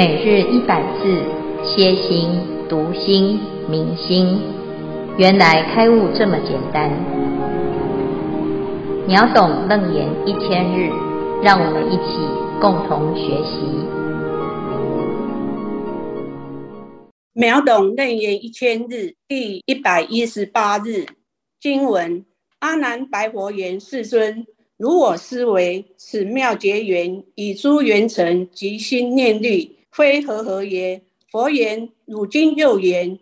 每日一百字，歇心、读心、明心，原来开悟这么简单。秒懂楞严一千日，让我们一起共同学习。秒懂楞严一千日第一百一十八日经文：阿难白佛言：世尊，如我思维，此妙觉缘以诸缘成及心念虑。非和合耶？佛言：汝今又言，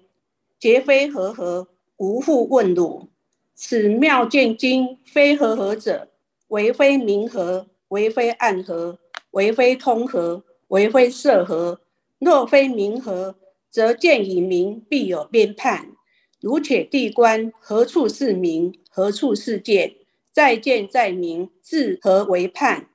皆非和合，无复问汝。此妙见经非和合者，为非明和，为非暗何，为非通何，为非色何。若非明和，则见以明，必有边判。汝且谛观，何处是明？何处是见？在见在明，自何为判？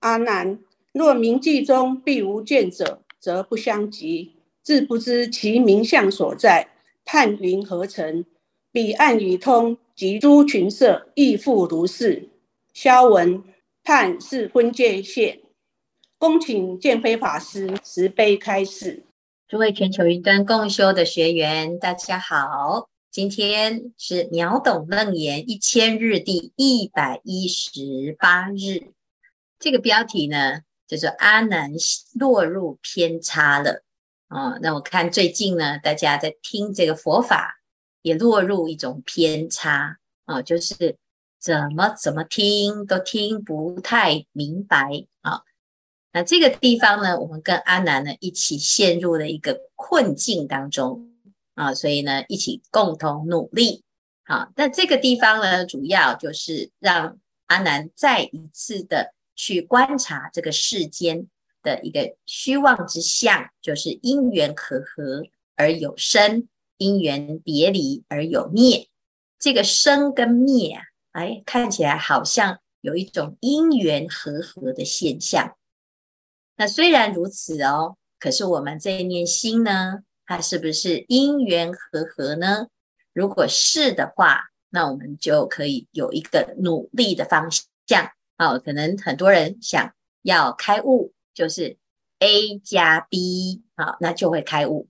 阿难，若明记中必无见者。则不相及，自不知其名相所在，判云何成？彼岸与通及诸群色亦复如是。消文判是分界线。恭请建飞法师慈悲开示。诸位全球云端共修的学员，大家好，今天是秒懂楞严一千日第一百一十八日。这个标题呢？就是阿难落入偏差了啊、那我看最近呢，大家在听这个佛法，也落入一种偏差啊、就是怎么怎么听都听不太明白啊、那这个地方呢，我们跟阿难呢一起陷入了一个困境当中啊、所以呢，一起共同努力。好、哦，那这个地方呢，主要就是让阿难再一次的。去观察这个世间的一个虚妄之相，就是因缘和合而有生，因缘别离而有灭。这个生跟灭啊，哎，看起来好像有一种因缘和合的现象。那虽然如此哦，可是我们这一念心呢，它是不是因缘和合呢？如果是的话，那我们就可以有一个努力的方向。好，可能很多人想要开悟，就是 A 加 B，好，那就会开悟。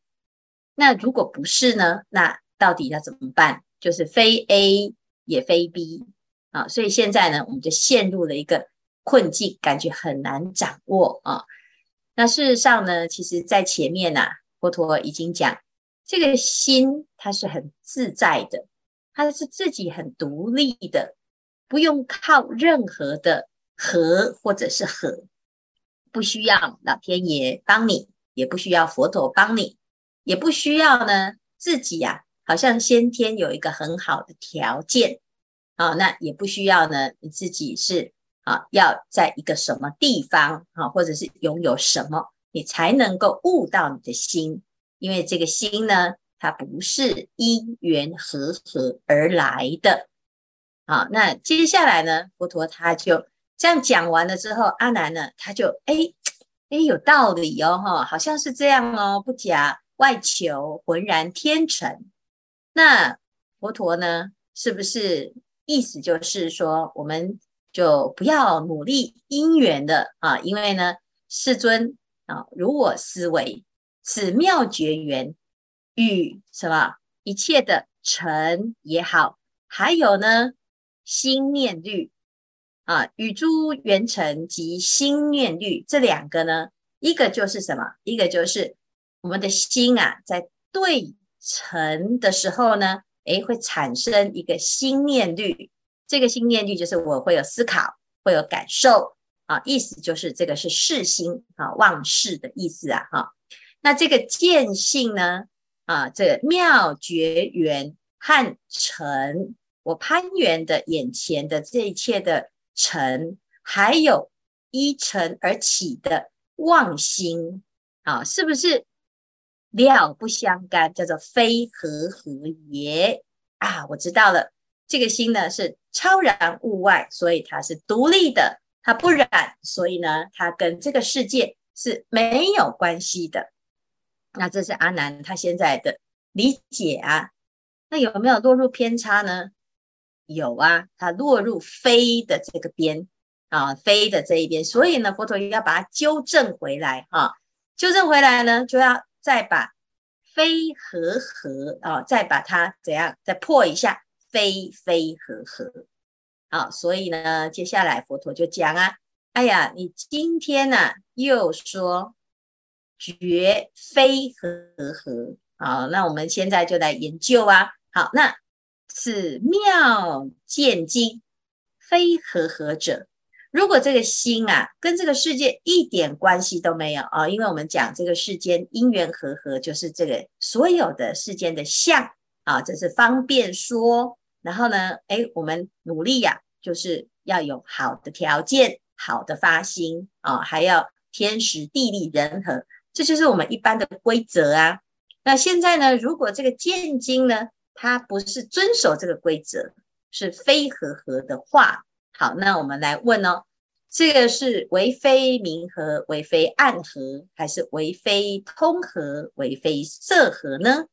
那如果不是呢？那到底要怎么办？就是非 A 也非 B，啊，所以现在呢，我们就陷入了一个困境，感觉很难掌握啊。那事实上呢，其实在前面呐、啊，佛陀已经讲，这个心它是很自在的，它是自己很独立的。不用靠任何的合或者是合，不需要老天爷帮你，也不需要佛陀帮你，也不需要呢自己呀、啊，好像先天有一个很好的条件啊，那也不需要呢你自己是啊要在一个什么地方啊，或者是拥有什么，你才能够悟到你的心，因为这个心呢，它不是因缘和合而来的。好，那接下来呢，佛陀他就这样讲完了之后，阿难呢，他就哎哎有道理哦，哈，好像是这样哦，不假外求，浑然天成。那佛陀呢，是不是意思就是说，我们就不要努力因缘的啊？因为呢，世尊啊，如我思维，此妙绝缘与什么一切的尘也好，还有呢？心念虑啊，与诸缘尘及心念虑这两个呢，一个就是什么？一个就是我们的心啊，在对尘的时候呢，诶，会产生一个心念虑。这个心念虑就是我会有思考，会有感受啊，意思就是这个是识心啊，忘事的意思啊，哈。那这个见性呢，啊，这妙觉缘和尘。我攀缘的眼前的这一切的尘，还有依尘而起的妄心，啊，是不是料不相干？叫做非和合也啊！我知道了，这个心呢是超然物外，所以它是独立的，它不染，所以呢，它跟这个世界是没有关系的。那这是阿难他现在的理解啊。那有没有落入偏差呢？有啊，它落入非的这个边啊，非的这一边，所以呢，佛陀要把它纠正回来哈、啊。纠正回来呢，就要再把非和合啊，再把它怎样再破一下，非非和合。好，所以呢，接下来佛陀就讲啊，哎呀，你今天呢、又说绝非和合，好，那我们现在就来研究啊。好，那此妙见经非和合者。如果这个心啊，跟这个世界一点关系都没有啊，因为我们讲这个世间因缘和合，就是这个所有的世间的相啊，这是方便说。然后呢，哎，我们努力呀、就是要有好的条件、好的发心啊，还要天时地利人和，这就是我们一般的规则啊。那现在呢，如果这个见经呢，它不是遵守这个规则，是非和合的话。好，那我们来问哦，这个是为非明和，为非暗合，还是为非通和，为非色合呢？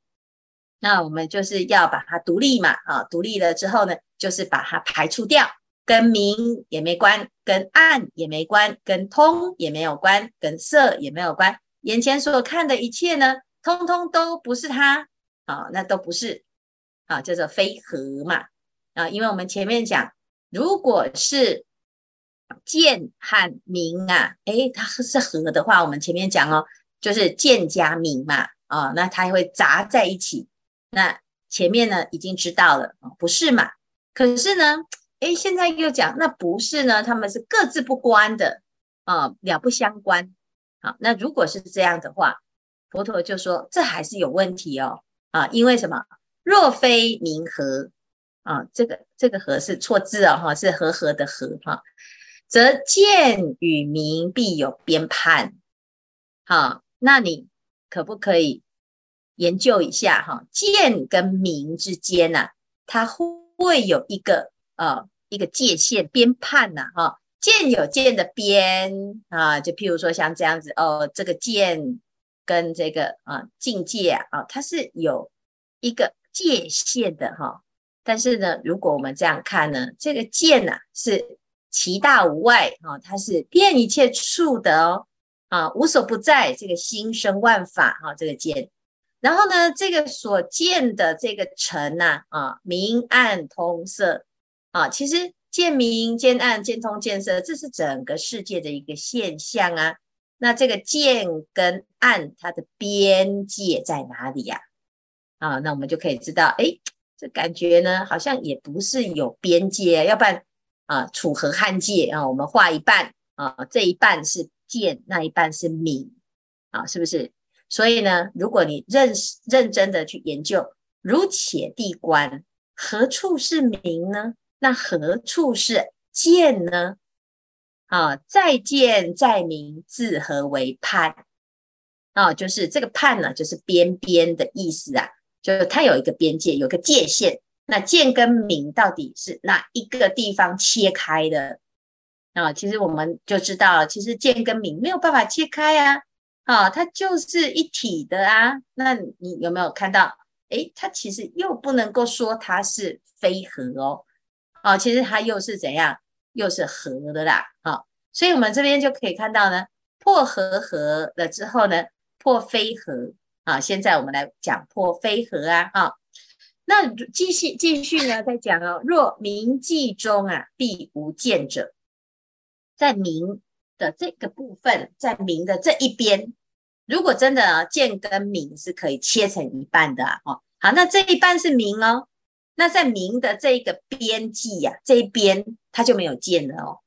那我们就是要把它独立嘛，啊，独立了之后呢，就是把它排除掉，跟明也没关，跟暗也没关，跟通也没有关，跟色也没有关。眼前所看的一切呢，通通都不是它，啊，那都不是，啊，叫做非合嘛，啊，因为我们前面讲。如果是见和明啊，诶，它是合的话，我们前面讲哦，就是见加明嘛，啊、那它会杂在一起。那前面呢已经知道了，不是嘛？可是呢，诶，现在又讲那不是呢，他们是各自不关的啊、哦，了不相关。好，那如果是这样的话，佛陀就说这还是有问题哦，啊，因为什么？若非明和。啊，这个这个和是错字哦，哈，是和合的和哈，则见与明必有边判。好，那你可不可以研究一下哈？见跟明之间呐，它会有一个呃一个界限边判呐，哈，见有见的边啊，就譬如说像这样子哦，这个见跟这个啊境界啊，它是有一个界限的哈。但是呢，如果我们这样看呢，这个见呐、啊、是其大无外啊，它是遍一切处的哦啊，无所不在，这个心生万法哈、这个见。然后呢，这个所见的这个尘呐啊，明暗通色啊，其实见明见暗见通见色，这是整个世界的一个现象啊。那这个见跟暗它的边界在哪里呀？啊，啊那我们就可以知道，哎。这感觉呢，好像也不是有边界，要不然啊，楚河汉界啊，我们画一半啊，这一半是见，那一半是明啊，是不是？所以呢，如果你认认真的去研究，如且地观，何处是明呢？那何处是见呢？啊，在见在明，自何为判？啊，就是这个判呢，就是边边的意思啊。就是它有一个边界，有个界限。那见跟明到底是哪一个地方切开的啊？其实我们就知道了，其实见跟明没有办法切开啊，啊，它就是一体的啊。那你有没有看到？诶，它其实又不能够说它是非合哦，啊，其实它又是怎样？又是合的啦，啊，所以我们这边就可以看到呢，破和合了之后呢，破非合。啊，现在我们来讲破非合啊，啊，那继续继续呢，再讲哦。若明记中啊，必无见者，在明的这个部分，在明的这一边，如果真的啊，见跟明是可以切成一半的啊，哦，好，那这一半是明哦，那在明的这个边际呀，这一边它就没有见了哦。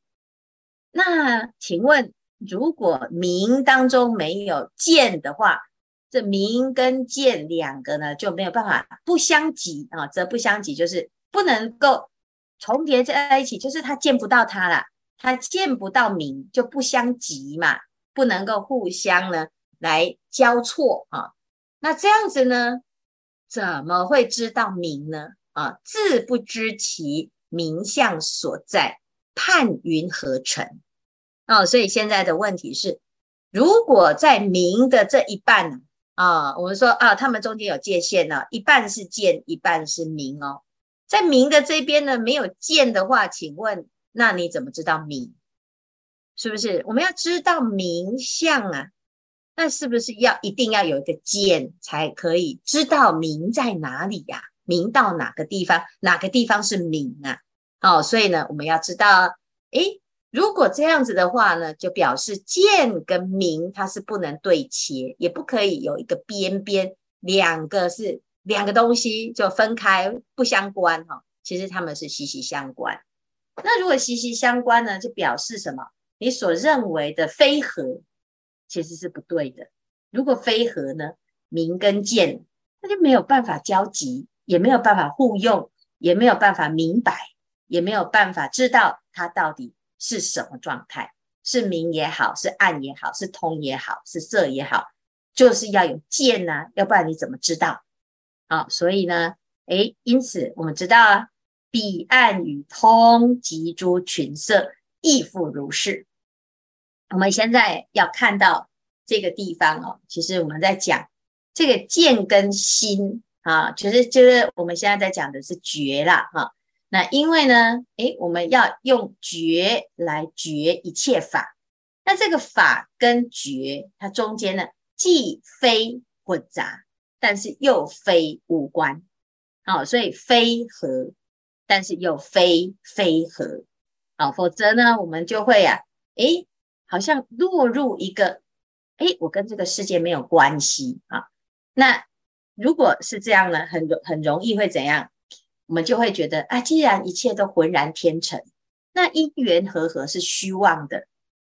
那请问，如果明当中没有见的话，这明跟见两个呢，就没有办法不相及啊，则不相及，就是不能够重叠在一起，就是他见不到他了，他见不到明，就不相及嘛，不能够互相呢来交错啊。那这样子呢，怎么会知道明呢？啊，自不知其明相所在，判云何成？哦，所以现在的问题是，如果在明的这一半呢？啊，我们说啊，他们中间有界限呢，一半是见，一半是明哦。在明的这边呢，没有见的话，请问那你怎么知道明？是不是？我们要知道明相啊，那是不是要一定要有一个见才可以知道明在哪里呀、啊？明到哪个地方？哪个地方是明啊？哦，所以呢，我们要知道，诶，如果这样子的话呢，就表示见跟明它是不能对切，也不可以有一个边边，两个是两个东西就分开不相关哈、哦。其实他们是息息相关。那如果息息相关呢，就表示什么？你所认为的非合。其实是不对的。如果非合呢，明跟见，那就没有办法交集，也没有办法互用，也没有办法明白，也没有办法知道它到底是什么状态，是明也好，是暗也好，是通也好，是色也好，就是要有见呐、要不然你怎么知道？好、所以呢，诶，因此我们知道啊，彼暗与通及诸群色亦复如是。我们现在要看到这个地方哦，其实我们在讲这个见跟心啊，其实就是我们现在在讲的是觉啦哈。那因为呢，诶，我们要用觉来觉一切法，那这个法跟觉它中间呢，既非混杂，但是又非无关，好，所以非合，但是又非非合，好，否则呢，我们就会啊，诶。好像落入一个，哎，我跟这个世界没有关系啊。那如果是这样呢，很容很容易会怎样？我们就会觉得啊，既然一切都浑然天成，那因缘和合是虚妄的，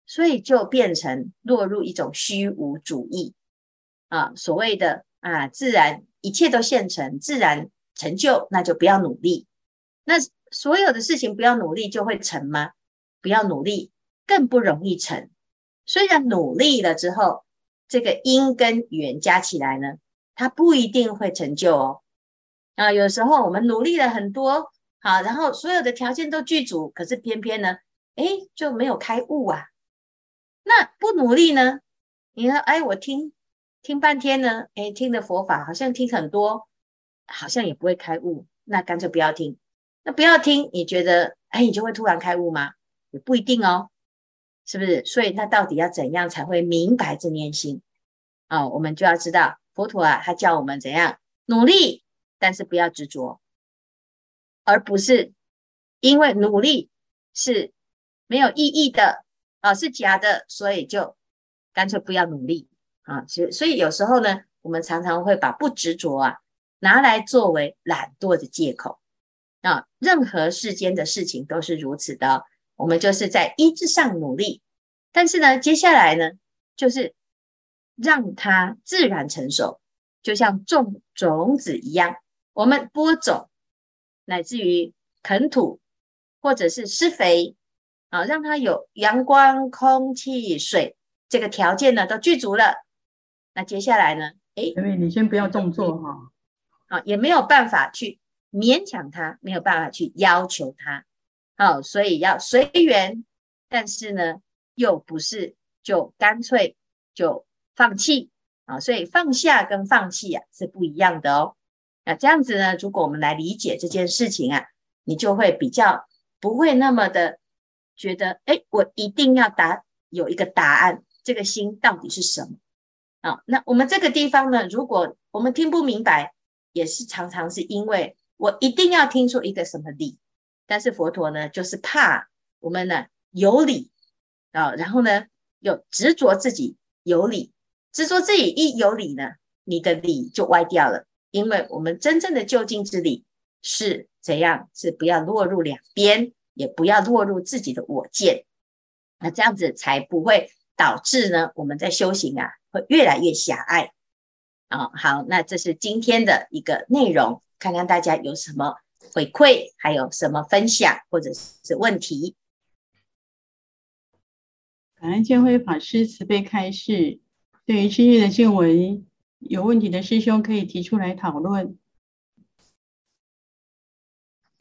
所以就变成落入一种虚无主义啊。所谓的啊，自然一切都现成，自然成就，那就不要努力。那所有的事情不要努力就会成吗？不要努力。更不容易成。虽然努力了之后，这个因跟缘加起来呢，它不一定会成就哦。啊，有时候我们努力了很多，好，然后所有的条件都具足，可是偏偏呢，哎，就没有开悟啊。那不努力呢？你说，哎，我听听半天呢，哎，听的佛法好像听很多，好像也不会开悟，那干脆不要听。那不要听，你觉得，哎，你就会突然开悟吗？也不一定哦。是不是？所以那到底要怎样才会明白这念心啊？我们就要知道佛陀啊，他教我们怎样努力，但是不要执着，而不是因为努力是没有意义的啊，是假的，所以就干脆不要努力啊。所以，所以有时候呢，我们常常会把不执着啊拿来作为懒惰的借口啊。任何世间的事情都是如此的。我们就是在一之上努力，但是呢，接下来呢，就是让它自然成熟，就像种种子一样，我们播种，乃至于垦土，或者是施肥，啊，让它有阳光、空气、水这个条件呢都具足了。那接下来呢，哎，因为你先不要动作哈，啊，也没有办法去勉强它，没有办法去要求它。好，所以要随缘，但是呢，又不是就干脆就放弃啊。所以放下跟放弃啊是不一样的哦。那这样子呢，如果我们来理解这件事情啊，你就会比较不会那么的觉得，哎，我一定要答有一个答案，这个心到底是什么啊？那我们这个地方呢，如果我们听不明白，也是常常是因为我一定要听出一个什么理。但是佛陀呢，就是怕我们呢有理啊，然后呢又执着自己有理，执着自己一有理呢，你的理就歪掉了。因为我们真正的究竟之理是怎样？是不要落入两边，也不要落入自己的我见，那这样子才不会导致呢我们在修行啊会越来越狭隘啊。好，那这是今天的一个内容，看看大家有什么。回馈还有什么分享或者是问题？感恩见辉法师慈悲开示。对于今日的经文有问题的师兄可以提出来讨论。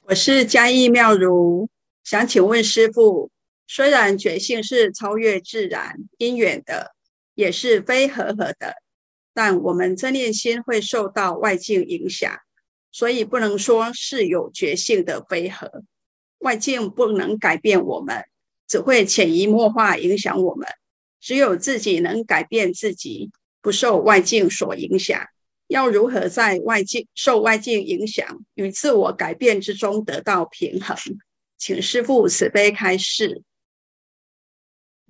我是嘉义妙如，想请问师父：虽然觉性是超越自然因缘的，也是非和合的，但我们真念心会受到外境影响。所以不能说是有觉性的非合，外境不能改变我们，只会潜移默化影响我们。只有自己能改变自己，不受外境所影响。要如何在外境受外境影响与自我改变之中得到平衡？请师父慈悲开示。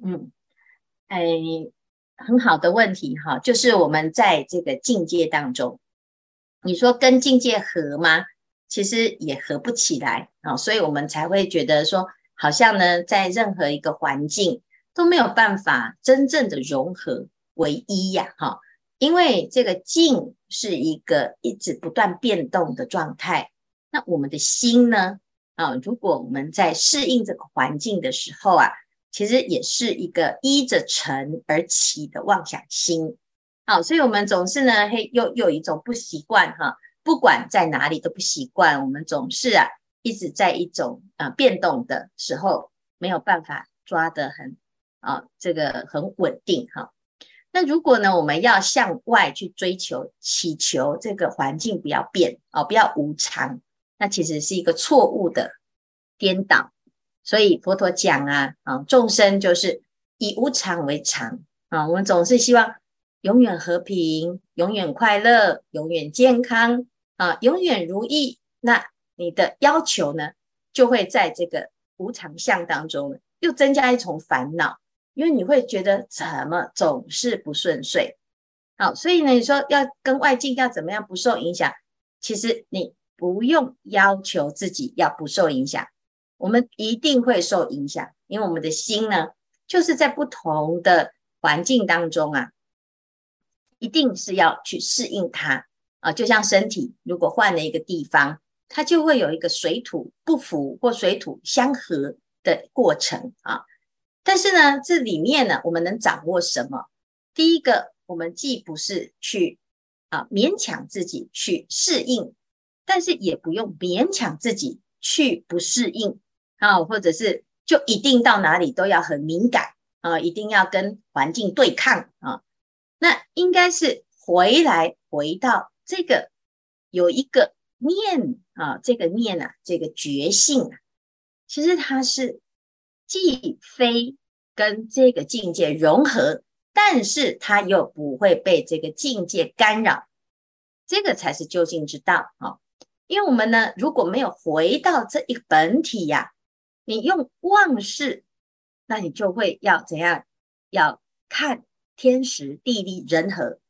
嗯，哎，很好的问题哈，就是我们在这个境界当中，你说跟境界合吗？其实也合不起来啊，所以我们才会觉得说，好像呢，在任何一个环境都没有办法真正的融合为一呀，哈，因为这个境是一个一直不断变动的状态，那我们的心呢，啊，如果我们在适应这个环境的时候啊，其实也是一个依着尘而起的妄想心，好，所以我们总是呢，嘿，又又有一种不习惯哈。不管在哪里都不习惯，我们总是啊一直在一种啊、变动的时候，没有办法抓得很啊这个很稳定哈。那如果呢，我们要向外去追求、祈求这个环境不要变哦，不要无常，那其实是一个错误的颠倒。所以佛陀讲啊啊，众生就是以无常为常啊，我们总是希望永远和平、永远快乐、永远健康。啊，永远如意，那你的要求呢，就会在这个无常相当中，又增加一重烦恼，因为你会觉得怎么总是不顺遂。好，所以呢，你说要跟外境要怎么样不受影响，其实你不用要求自己要不受影响，我们一定会受影响，因为我们的心呢，就是在不同的环境当中啊，一定是要去适应它。啊，就像身体，如果换了一个地方，它就会有一个水土不服或水土相合的过程啊。但是呢，这里面呢，我们能掌握什么？第一个，我们既不是去啊勉强自己去适应，但是也不用勉强自己去不适应啊，或者是就一定到哪里都要很敏感啊，一定要跟环境对抗啊。那应该是回来回到。这个有一个念啊，这个念啊，这个觉性啊，其实它是既非跟这个境界融合，但是它又不会被这个境界干扰，这个才是究竟之道啊。因为我们呢，如果没有回到这一本体呀，你用妄识，那你就会要怎样？要看天时地利人和。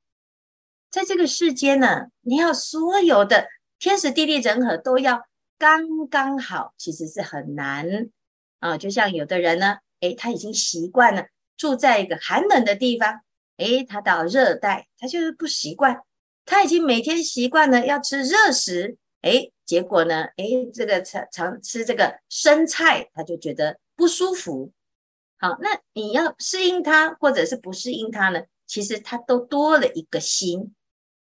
在这个世间呢，你要所有的天时地利人和都要刚刚好，其实是很难啊。就像有的人呢，诶，他已经习惯了住在一个寒冷的地方，诶，他到热带，他就是不习惯。他已经每天习惯了要吃热食，诶，结果呢，诶，这个常常吃这个生菜，他就觉得不舒服。好，那你要适应他，或者是不适应他呢？其实他都多了一个心。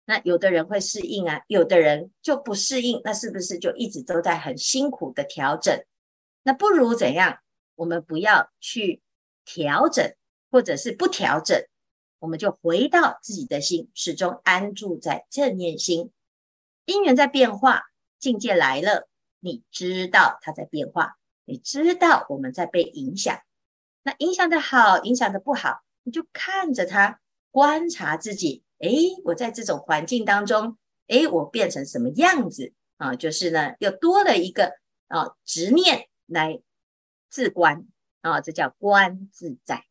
那有的人会适应啊，有的人就不适应，那是不是就一直都在很辛苦的调整？那不如怎样？我们不要去调整，或者是不调整，我们就回到自己的心，始终安住在正念心。因缘在变化，境界来了，你知道它在变化，你知道我们在被影响。那影响的好，影响的不好，你就看着它，观察自己。诶，我在这种环境当中，诶，我变成什么样子啊？就是呢，又多了一个啊执念来自观啊，这叫观自在。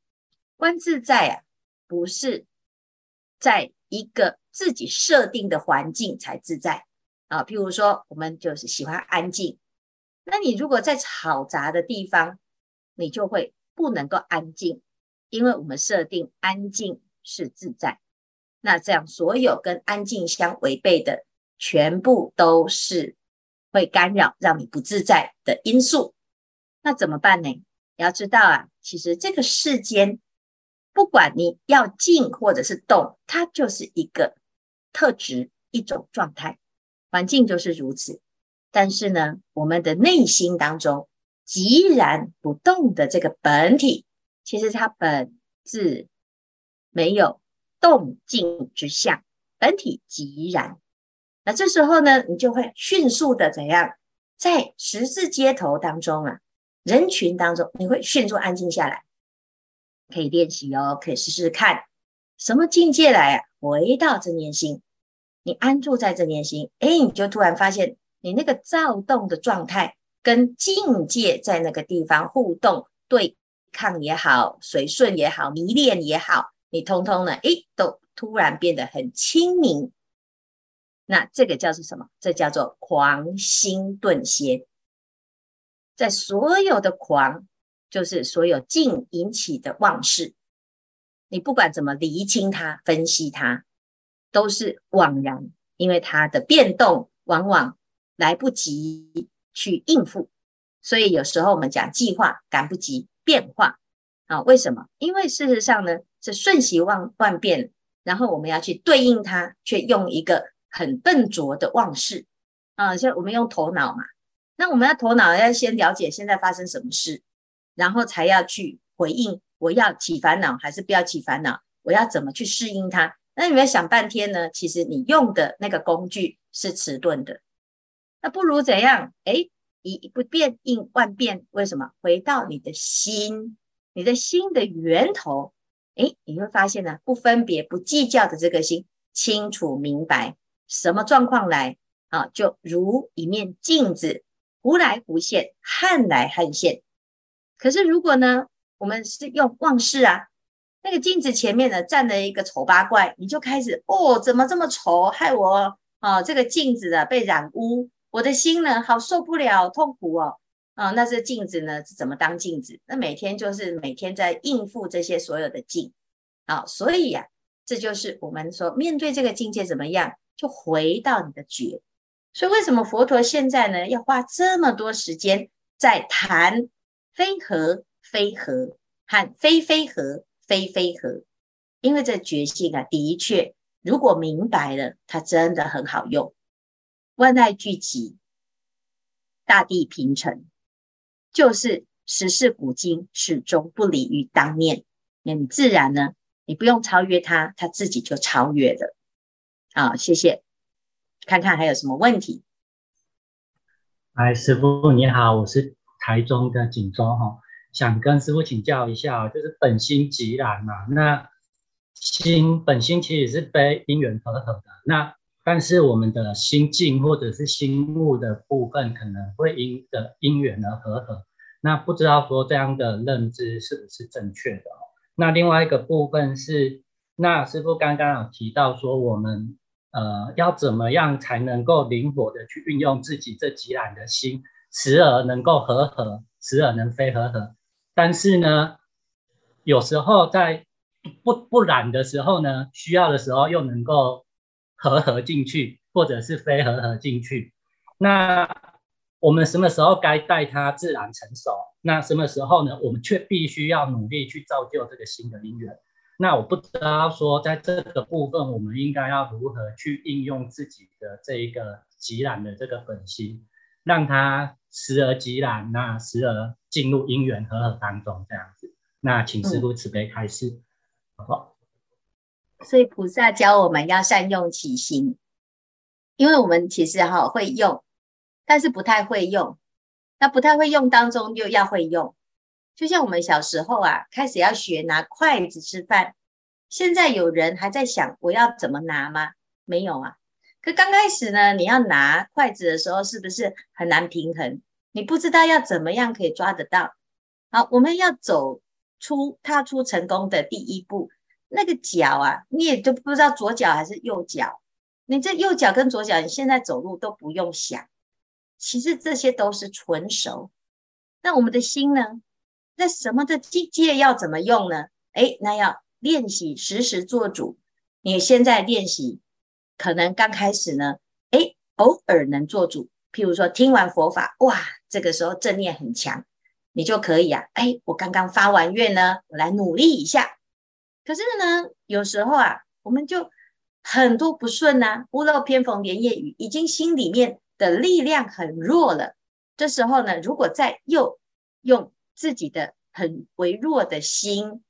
观自在啊，不是在一个自己设定的环境才自在啊。譬如说，我们就是喜欢安静，那你如果在嘈杂的地方，你就会不能够安静，因为我们设定安静是自在。那这样，所有跟安静相违背的，全部都是会干扰，让你不自在的因素。那怎么办呢？你要知道啊，其实这个世间，不管你要静或者是动，它就是一个特质，一种状态，环境就是如此。但是呢，我们的内心当中，寂然不动的这个本体，其实它本质没有。动静之相，本体寂然。那这时候呢，你就会迅速的怎样，在十字街头当中啊，人群当中，你会迅速安静下来。可以练习哦，可以试试看什么境界来啊？回到正念心，你安住在正念心，哎，你就突然发现你那个躁动的状态跟境界在那个地方互动对抗也好，随顺也好，迷恋也好，你通通呢，哎，都突然变得很清明。那这个叫做什么？这叫做狂心顿歇。在所有的狂，就是所有境引起的妄事，你不管怎么厘清它、分析它，都是枉然，因为它的变动往往来不及去应付，所以有时候我们讲计划赶不及变化啊？为什么？因为事实上呢，是瞬息万万变，然后我们要去对应它，却用一个很笨拙的妄事啊，像我们用头脑嘛。那我们要头脑要先了解现在发生什么事，然后才要去回应。我要起烦恼还是不要起烦恼？我要怎么去适应它？那你们要想半天呢？其实你用的那个工具是迟钝的。那不如怎样？哎，以不变应万变。为什么？回到你的心，你的心的源头。哎，你会发现呢，不分别、不计较的这个心，清楚明白什么状况来啊，就如一面镜子。忽来忽现，撼来撼现。可是如果呢，我们是用妄事啊，那个镜子前面呢站了一个丑八怪，你就开始哦，怎么这么丑，害我啊！这个镜子啊被染污，我的心呢好受不了，痛苦哦啊！那这镜子呢是怎么当镜子？那每天就是每天在应付这些所有的境啊，所以呀、啊，这就是我们说面对这个境界怎么样，就回到你的觉。所以，为什么佛陀现在呢要花这么多时间在谈非合非合和非非合非非合？因为这觉性啊，的确，如果明白了，它真的很好用。万籁俱寂，大地平成，就是时世古今，始终不离于当念。那你自然呢，你不用超越它，它自己就超越了。好，谢谢。看看还有什么问题？哎，师傅你好，我是台中的锦州哈，想跟师傅请教一下，就是本心寂然嘛，那心本心其实是非因缘和合的，那但是我们的心境或者是心物的部分可能会因的因缘而和合，那不知道说这样的认知是不是正确的？哦那另外一个部分是，那师傅刚刚有提到说我们。呃，要怎么样才能够灵活的去运用自己这寂然的心，时而能够和合，时而能非和合。但是呢，有时候在不不染的时候呢，需要的时候又能够和合进去，或者是非和合进去。那我们什么时候该待它自然成熟？那什么时候呢？我们却必须要努力去造就这个新的因缘。那我不知道说，在这个部分，我们应该要如何去应用自己的这一个寂然的这个本心，让它时而寂然，那时而进入因缘和合当中，这样子。那请师父慈悲开示，嗯、好？所以菩萨教我们要善用其心，因为我们其实哈会用，但是不太会用。那不太会用当中又要会用。就像我们小时候啊，开始要学拿筷子吃饭，现在有人还在想我要怎么拿吗？没有啊。可刚开始呢，你要拿筷子的时候，是不是很难平衡？你不知道要怎么样可以抓得到。好，我们要走出踏出成功的第一步，那个脚啊，你也都不知道左脚还是右脚。你这右脚跟左脚，你现在走路都不用想，其实这些都是纯熟。那我们的心呢？那什么的境界要怎么用呢？哎，那要练习时时做主。你现在练习，可能刚开始呢，哎，偶尔能做主。譬如说听完佛法，哇，这个时候正念很强，你就可以啊。哎，我刚刚发完愿呢，我来努力一下。可是呢，有时候啊，我们就很多不顺呐、屋漏偏逢连夜雨，已经心里面的力量很弱了。这时候呢，如果再又用自己的很微弱的心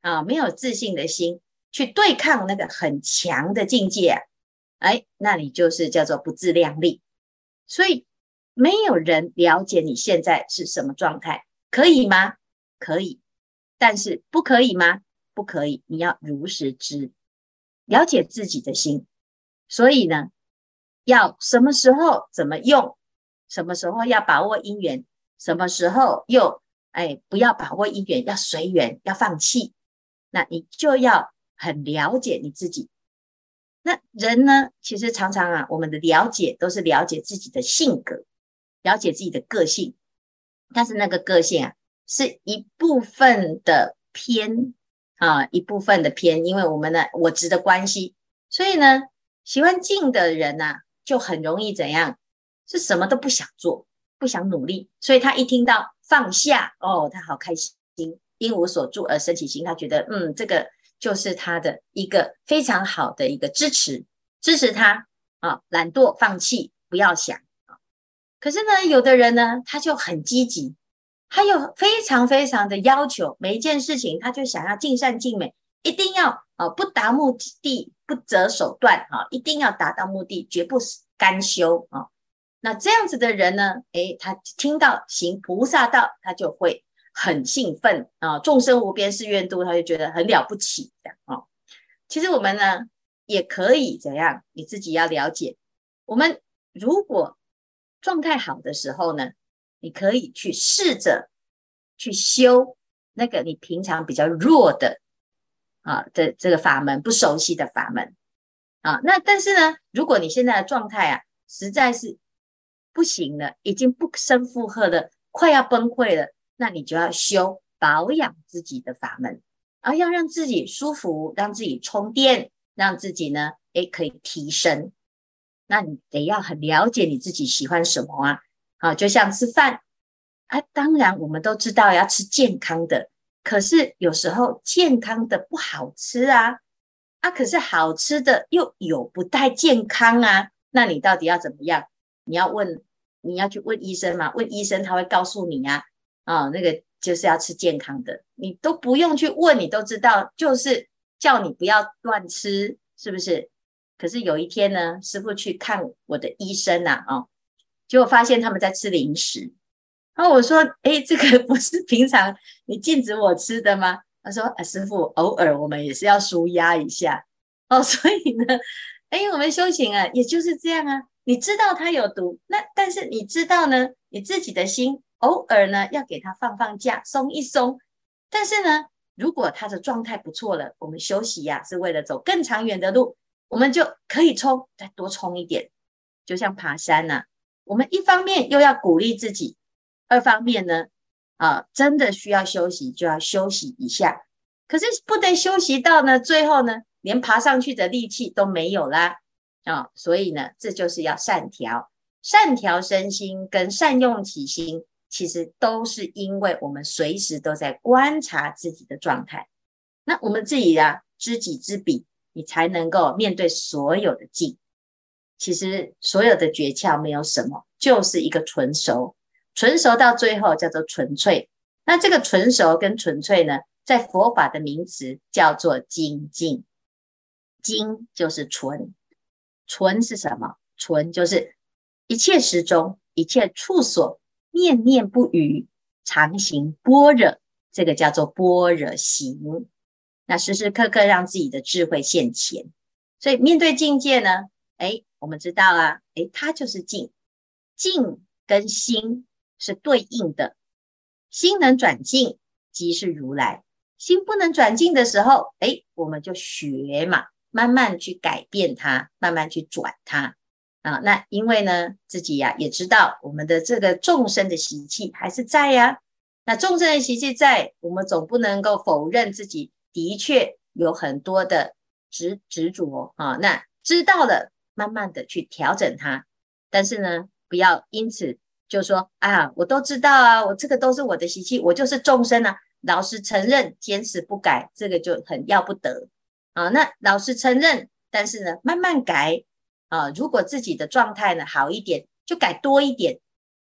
啊，没有自信的心，去对抗那个很强的境界啊，哎，那你就是叫做不自量力。所以没有人了解你现在是什么状态，可以吗？可以。但是不可以吗？不可以，你要如实知，了解自己的心。所以呢，要什么时候怎么用，什么时候要把握因缘，什么时候又哎不要把握因缘，要随缘，要放弃。那你就要很了解你自己。那人呢，其实常常啊，我们的了解都是了解自己的性格，了解自己的个性，但是那个个性啊，是一部分的偏啊，一部分的偏，因为我们的我执的关系，所以呢，喜欢静的人呢、啊，就很容易怎样，是什么都不想做，不想努力，所以他一听到放下，哦，他好开心，因无所住而生其心，他觉得嗯，这个。就是他的一个非常好的一个支持，支持他啊，懒惰放弃，不要想啊。可是呢，有的人呢，他就很积极，他又非常非常的要求每一件事情，他就想要尽善尽美，一定要啊，不达目的不择手段啊，一定要达到目的，绝不甘休啊。那这样子的人呢，诶，他听到行菩萨道，他就会。很兴奋啊！众生无边誓愿度，他就觉得很了不起这样啊。其实我们呢也可以怎样？你自己要了解。我们如果状态好的时候呢，你可以去试着去修那个你平常比较弱的啊的这个法门，不熟悉的法门啊。那但是呢，如果你现在的状态啊实在是不行了，已经不胜负荷了，快要崩溃了。那你就要修保养自己的法门，而要让自己舒服，让自己充电，让自己呢，诶，可以提升。那你得要很了解你自己喜欢什么啊？啊，就像吃饭啊，当然我们都知道要吃健康的，可是有时候健康的不好吃啊，啊，可是好吃的又有不太健康啊，那你到底要怎么样？你要问，你要去问医生嘛？问医生他会告诉你啊。啊、那个就是要吃健康的，你都不用去问，你都知道，就是叫你不要乱吃，是不是？可是有一天呢，师傅去看我的医生呐、啊，哦，结果发现他们在吃零食，然后我说，哎，这个不是平常 你禁止我吃的吗？他说，啊，师傅，偶尔我们也是要舒压一下，哦，所以呢，哎，我们修行啊，也就是这样啊，你知道它有毒，那但是你知道呢，你自己的心。偶尔呢，要给它放放假，松一松。但是呢，如果它的状态不错了，我们休息呀、是为了走更长远的路，我们就可以冲，再多冲一点。就像爬山呐、啊，我们一方面又要鼓励自己，二方面呢，啊，真的需要休息，就要休息一下。可是不得休息到呢，最后呢，连爬上去的力气都没有啦。啊，所以呢，这就是要善调，善调身心跟善用起心。其实都是因为我们随时都在观察自己的状态，那我们自己啊，知己知彼，你才能够面对所有的境。其实所有的诀窍没有什么，就是一个纯熟，纯熟到最后叫做纯粹。那这个纯熟跟纯粹呢，在佛法的名词叫做精进。精就是纯，纯是什么？纯就是一切时中，一切处所。念念不渝，常行般若，这个叫做般若行。那时时刻刻让自己的智慧现前。所以面对境界呢，哎，我们知道啊，哎，它就是境，境跟心是对应的。心能转境，即是如来；心不能转境的时候，哎，我们就学嘛，慢慢去改变它，慢慢去转它。啊，那因为呢，自己呀、也知道我们的这个众生的习气还是在呀、那众生的习气在，我们总不能够否认自己的确有很多的执执着啊。那知道了，慢慢的去调整它。但是呢，不要因此就说啊，我都知道啊，我这个都是我的习气，我就是众生啊。老实承认，坚持不改，这个就很要不得啊。那老实承认，但是呢，慢慢改。啊，如果自己的状态呢好一点，就改多一点。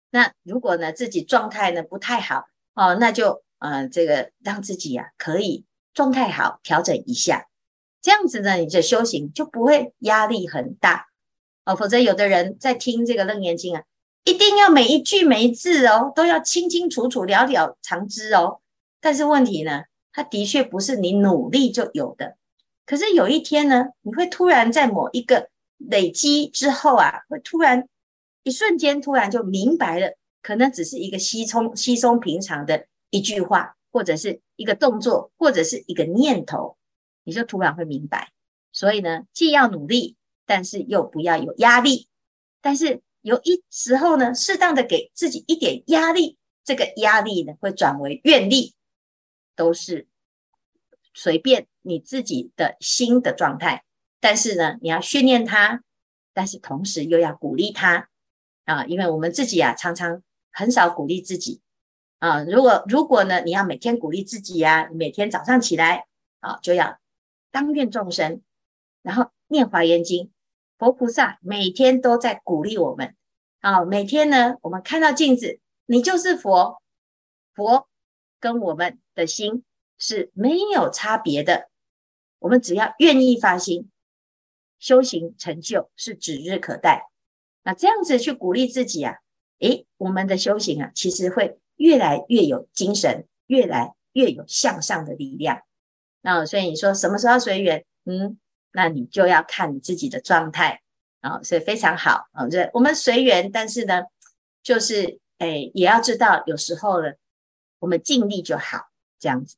那如果呢自己状态呢不太好，哦，那就呃这个让自己呀、啊、可以状态好，调整一下。这样子呢，你的修行就不会压力很大哦。否则有的人在听这个楞严经啊，一定要每一句每一字哦都要清清楚楚、了了常知哦。但是问题呢，它的确不是你努力就有的。可是有一天呢，你会突然在某一个累积之后啊，会突然一瞬间突然就明白了，可能只是一个稀松稀松平常的一句话，或者是一个动作，或者是一个念头，你就突然会明白。所以呢，既要努力，但是又不要有压力。但是有一时候呢，适当的给自己一点压力，这个压力呢会转为愿力，都是随便你自己的心的状态。但是呢，你要训练它，但是同时又要鼓励它啊，因为我们自己啊常常很少鼓励自己啊。如果如果呢，你要每天鼓励自己呀，每天早上起来啊，就要当愿众生。然后念华严经，佛菩萨每天都在鼓励我们啊。每天呢，我们看到镜子，你就是佛，佛跟我们的心是没有差别的。我们只要愿意发心，修行成就是指日可待。那这样子去鼓励自己啊，诶，我们的修行啊，其实会越来越有精神，越来越有向上的力量。那所以你说什么时候随缘？嗯。那你就要看你自己的状态啊，所以非常好啊。这我们随缘，但是呢，就是诶，也要知道有时候呢，我们尽力就好，这样子。